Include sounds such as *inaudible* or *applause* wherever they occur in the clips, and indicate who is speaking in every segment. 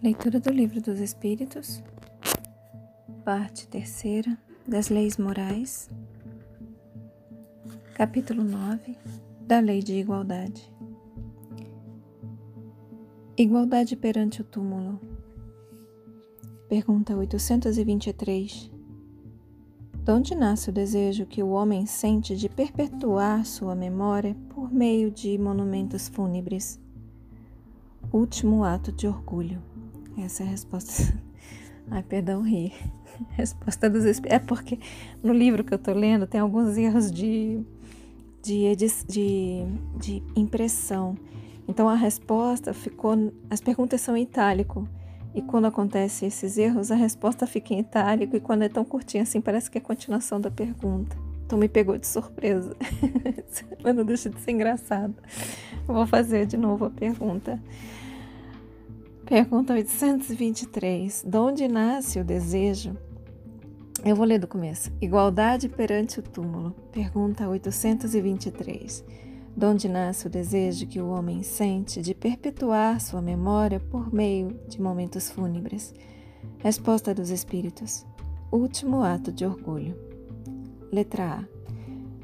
Speaker 1: Leitura do Livro dos Espíritos, parte terceira das Leis Morais, capítulo 9 da Lei de Igualdade. Igualdade perante o túmulo. Pergunta 823. De onde nasce o desejo que o homem sente de perpetuar sua memória por meio de monumentos fúnebres? Último ato de orgulho. Essa é a resposta. *laughs* Ai, perdão, ri. *laughs* Resposta dos espíritos. É porque no livro que eu tô lendo tem alguns erros de, de, de, de impressão. Então a resposta ficou. As perguntas são em itálico. E quando acontece esses erros, a resposta fica em itálico. E quando é tão curtinha assim, parece que é a continuação da pergunta. Então me pegou de surpresa. *laughs* Mas não deixa de ser engraçado. vou fazer de novo a pergunta. Pergunta 823. De onde nasce o desejo? Eu vou ler do começo. Igualdade perante o túmulo. Pergunta 823. De onde nasce o desejo que o homem sente de perpetuar sua memória por meio de momentos fúnebres? Resposta dos Espíritos. Último ato de orgulho. Letra A.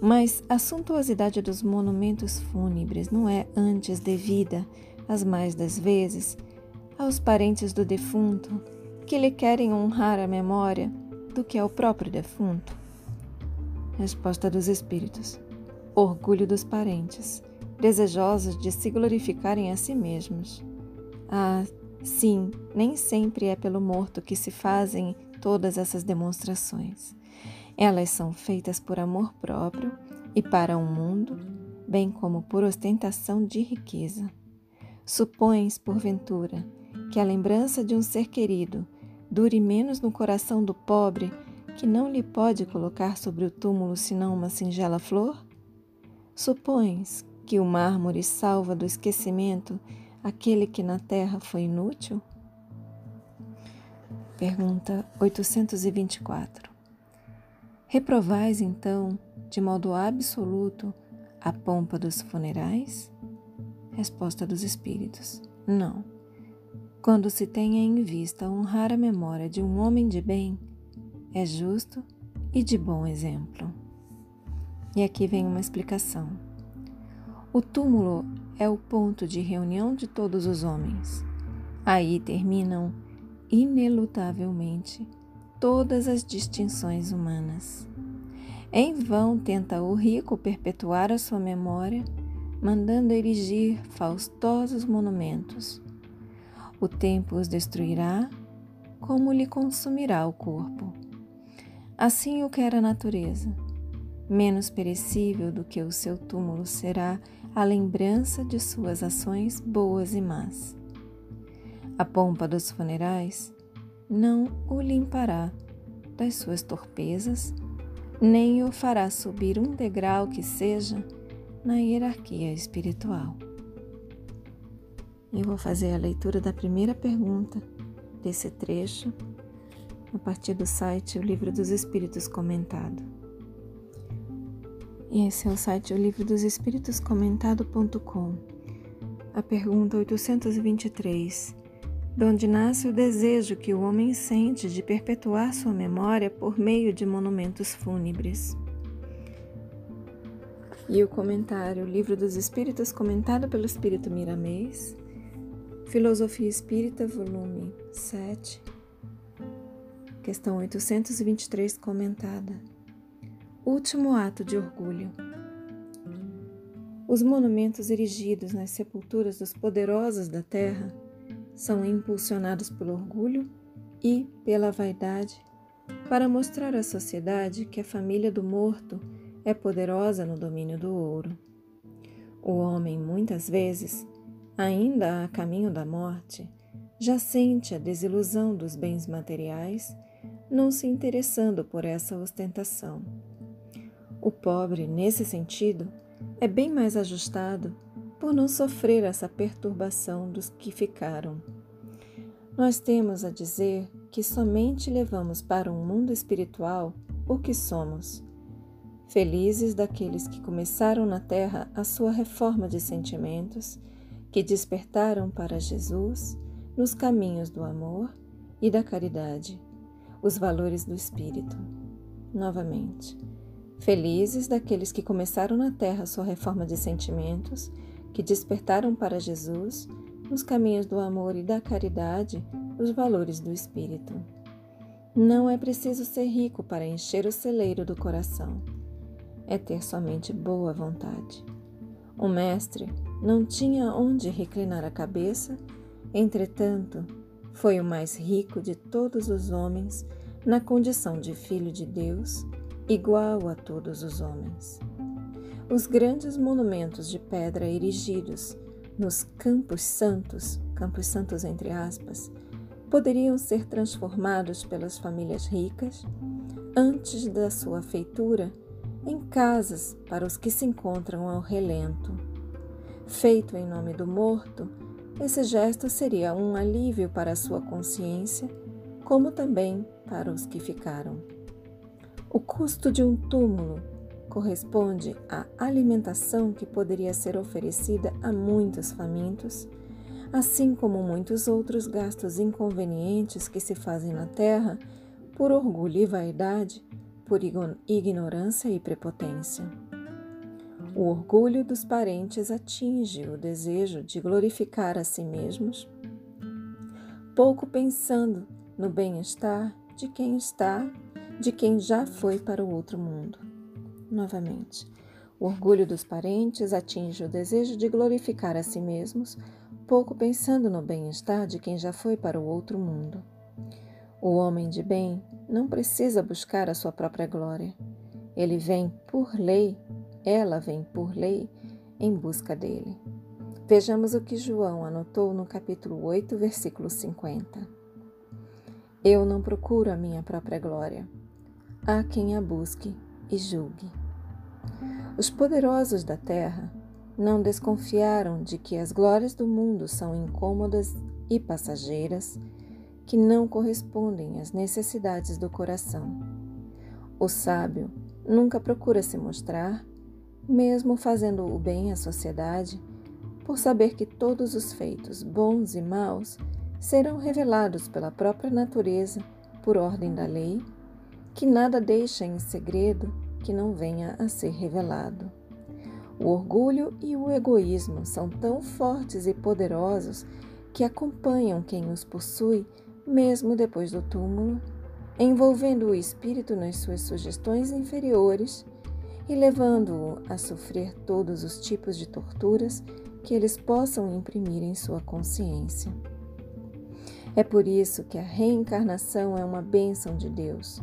Speaker 1: Mas a suntuosidade dos monumentos fúnebres não é antes devida, as mais das vezes, aos parentes do defunto que lhe querem honrar a memória do que ao próprio defunto? Resposta dos Espíritos: Orgulho dos parentes, desejosos de se glorificarem a si mesmos. Ah, sim, nem sempre é pelo morto que se fazem todas essas demonstrações. Elas são feitas por amor próprio e para o um mundo, bem como por ostentação de riqueza. Supões, porventura, que a lembrança de um ser querido dure menos no coração do pobre que não lhe pode colocar sobre o túmulo senão uma singela flor? Supões que o mármore salva do esquecimento aquele que na terra foi inútil? Pergunta 824. Reprovais então, de modo absoluto, a pompa dos funerais? Resposta dos Espíritos: Não. Quando se tenha em vista honrar a memória de um homem de bem, é justo e de bom exemplo. E aqui vem uma explicação. O túmulo é o ponto de reunião de todos os homens. Aí terminam, inelutavelmente, todas as distinções humanas. Em vão tenta o rico perpetuar a sua memória, mandando erigir faustosos monumentos o tempo os destruirá, como lhe consumirá o corpo. Assim o quer a natureza. Menos perecível do que o seu túmulo será a lembrança de suas ações boas e más. A pompa dos funerais não o limpará das suas torpezas, nem o fará subir um degrau que seja na hierarquia espiritual. Eu vou fazer a leitura da primeira pergunta desse trecho a partir do site O Livro dos Espíritos Comentado. E esse é o site O Livro dos Espíritos Comentado.com. A pergunta 823. De onde nasce o desejo que o homem sente de perpetuar sua memória por meio de monumentos fúnebres? E o comentário, o Livro dos Espíritos, comentado pelo Espírito Miramês, Filosofia Espírita, volume 7, questão 823, comentada. Último ato de orgulho. Os monumentos erigidos nas sepulturas dos poderosos da terra são impulsionados pelo orgulho e pela vaidade para mostrar à sociedade que a família do morto é poderosa no domínio do ouro. O homem, muitas vezes, ainda a caminho da morte, já sente a desilusão dos bens materiais, não se interessando por essa ostentação. O pobre, nesse sentido, é bem mais ajustado por não sofrer essa perturbação dos que ficaram. Nós temos a dizer que somente levamos para um mundo espiritual o que somos. Felizes daqueles que começaram na terra a sua reforma de sentimentos que despertaram para Jesus, nos caminhos do amor e da caridade, os valores do espírito. Novamente, felizes daqueles que começaram na terra sua reforma de sentimentos, que despertaram para Jesus, nos caminhos do amor e da caridade, os valores do espírito. Não é preciso ser rico para encher o celeiro do coração. É ter somente boa vontade. O mestre não tinha onde reclinar a cabeça, entretanto, foi o mais rico de todos os homens na condição de filho de Deus, igual a todos os homens. Os grandes monumentos de pedra erigidos nos campos santos, campos santos entre aspas, poderiam ser transformados pelas famílias ricas antes da sua feitura em casas para os que se encontram ao relento. Feito em nome do morto, esse gesto seria um alívio para a sua consciência, como também para os que ficaram. O custo de um túmulo corresponde à alimentação que poderia ser oferecida a muitos famintos, assim como muitos outros gastos inconvenientes que se fazem na terra por orgulho e vaidade por ignorância e prepotência. O orgulho dos parentes atinge o desejo de glorificar a si mesmos, pouco pensando no bem-estar de quem está, de quem já foi para o outro mundo. Novamente, o orgulho dos parentes atinge o desejo de glorificar a si mesmos, pouco pensando no bem-estar de quem já foi para o outro mundo. O homem de bem não precisa buscar a sua própria glória. Ele vem por lei, ela vem por lei em busca dele. Vejamos o que João anotou no capítulo 8, versículo 50. Eu não procuro a minha própria glória. Há quem a busque e julgue. Os poderosos da terra não desconfiaram de que as glórias do mundo são incômodas e passageiras que não correspondem às necessidades do coração. O sábio nunca procura se mostrar, mesmo fazendo o bem à sociedade, por saber que todos os feitos, bons e maus, serão revelados pela própria natureza por ordem da lei, que nada deixa em segredo que não venha a ser revelado. O orgulho e o egoísmo são tão fortes e poderosos que acompanham quem os possui mesmo depois do túmulo, envolvendo o espírito nas suas sugestões inferiores e levando-o a sofrer todos os tipos de torturas que eles possam imprimir em sua consciência. É por isso que a reencarnação é uma bênção de Deus,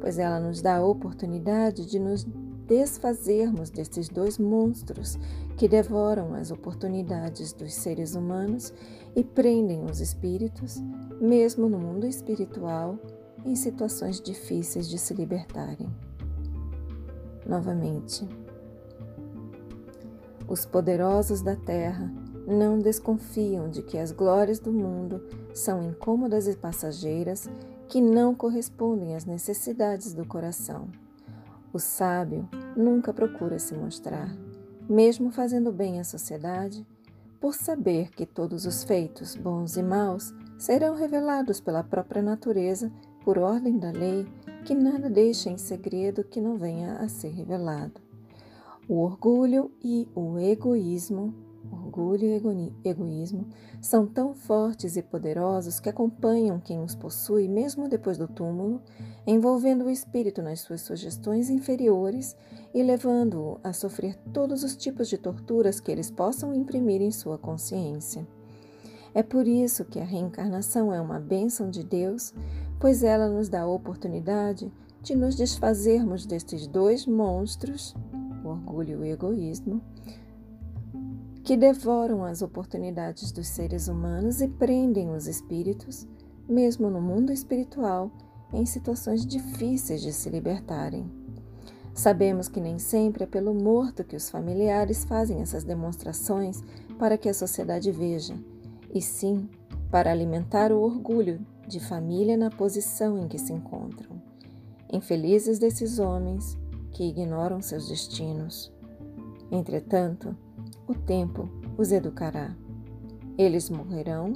Speaker 1: pois ela nos dá a oportunidade de nos desfazermos destes dois monstros que devoram as oportunidades dos seres humanos e prendem os espíritos, mesmo no mundo espiritual, em situações difíceis de se libertarem. Novamente, os poderosos da terra não desconfiam de que as glórias do mundo são incômodas e passageiras que não correspondem às necessidades do coração. O sábio nunca procura se mostrar, mesmo fazendo bem à sociedade, por saber que todos os feitos, bons e maus, serão revelados pela própria natureza por ordem da lei, que nada deixa em segredo que não venha a ser revelado. O orgulho e o egoísmo, orgulho e egoísmo, são tão fortes e poderosos que acompanham quem os possui mesmo depois do túmulo, envolvendo o espírito nas suas sugestões inferiores e levando-o a sofrer todos os tipos de torturas que eles possam imprimir em sua consciência. É por isso que a reencarnação é uma bênção de Deus, pois ela nos dá a oportunidade de nos desfazermos destes dois monstros, o orgulho e o egoísmo, que devoram as oportunidades dos seres humanos e prendem os espíritos, mesmo no mundo espiritual, em situações difíceis de se libertarem. Sabemos que nem sempre é pelo morto que os familiares fazem essas demonstrações para que a sociedade veja, e sim para alimentar o orgulho de família na posição em que se encontram. Infelizes desses homens que ignoram seus destinos. Entretanto, o tempo os educará. Eles morrerão,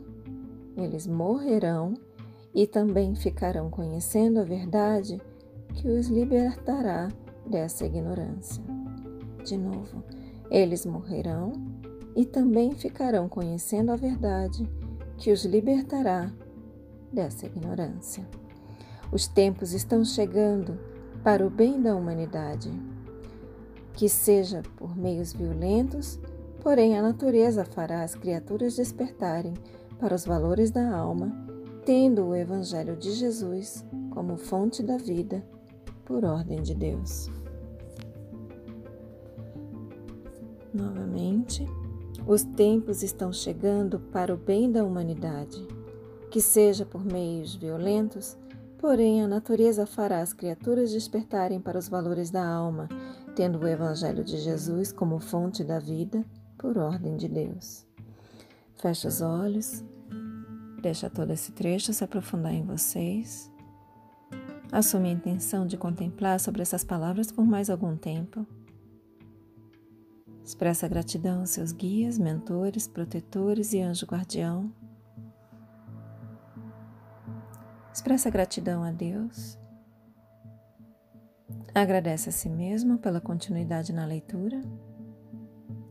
Speaker 1: eles morrerão e também ficarão conhecendo a verdade que os libertará dessa ignorância. De novo, eles morrerão e também ficarão conhecendo a verdade que os libertará dessa ignorância. Os tempos estão chegando para o bem da humanidade. Que seja por meios violentos, porém a natureza fará as criaturas despertarem para os valores da alma, tendo o Evangelho de Jesus como fonte da vida, por ordem de Deus. Novamente, os tempos estão chegando para o bem da humanidade. Que seja por meios violentos, porém a natureza fará as criaturas despertarem para os valores da alma, tendo o Evangelho de Jesus como fonte da vida, por ordem de Deus. Feche os olhos, deixa todo esse trecho se aprofundar em vocês. Assume a intenção de contemplar sobre essas palavras por mais algum tempo. Expressa gratidão aos seus guias, mentores, protetores e anjo guardião. Expressa gratidão a Deus. Agradece a si mesmo pela continuidade na leitura.